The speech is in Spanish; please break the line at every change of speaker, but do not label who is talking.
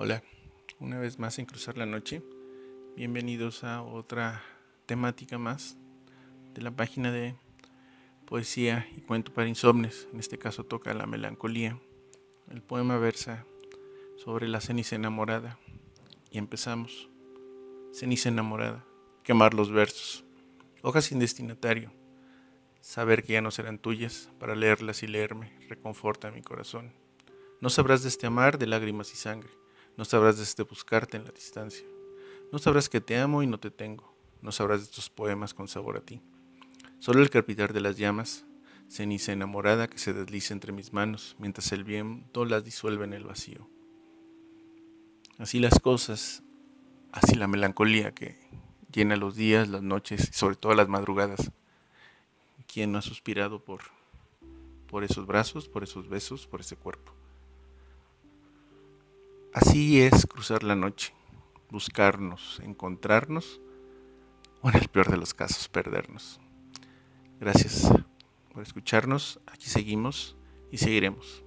Hola, una vez más en Cruzar la Noche. Bienvenidos a otra temática más de la página de poesía y cuento para insomnes. En este caso toca la melancolía. El poema versa sobre la ceniza enamorada. Y empezamos. Ceniza enamorada. Quemar los versos. Hojas sin destinatario. Saber que ya no serán tuyas para leerlas y leerme reconforta mi corazón. No sabrás de este amar de lágrimas y sangre no sabrás de este buscarte en la distancia. No sabrás que te amo y no te tengo. No sabrás de estos poemas con sabor a ti. Solo el crepitar de las llamas, ceniza enamorada que se desliza entre mis manos mientras el viento las disuelve en el vacío. Así las cosas, así la melancolía que llena los días, las noches y sobre todo las madrugadas. ¿Quién no ha suspirado por, por esos brazos, por esos besos, por ese cuerpo? Así es cruzar la noche, buscarnos, encontrarnos o en el peor de los casos perdernos. Gracias por escucharnos, aquí seguimos y seguiremos.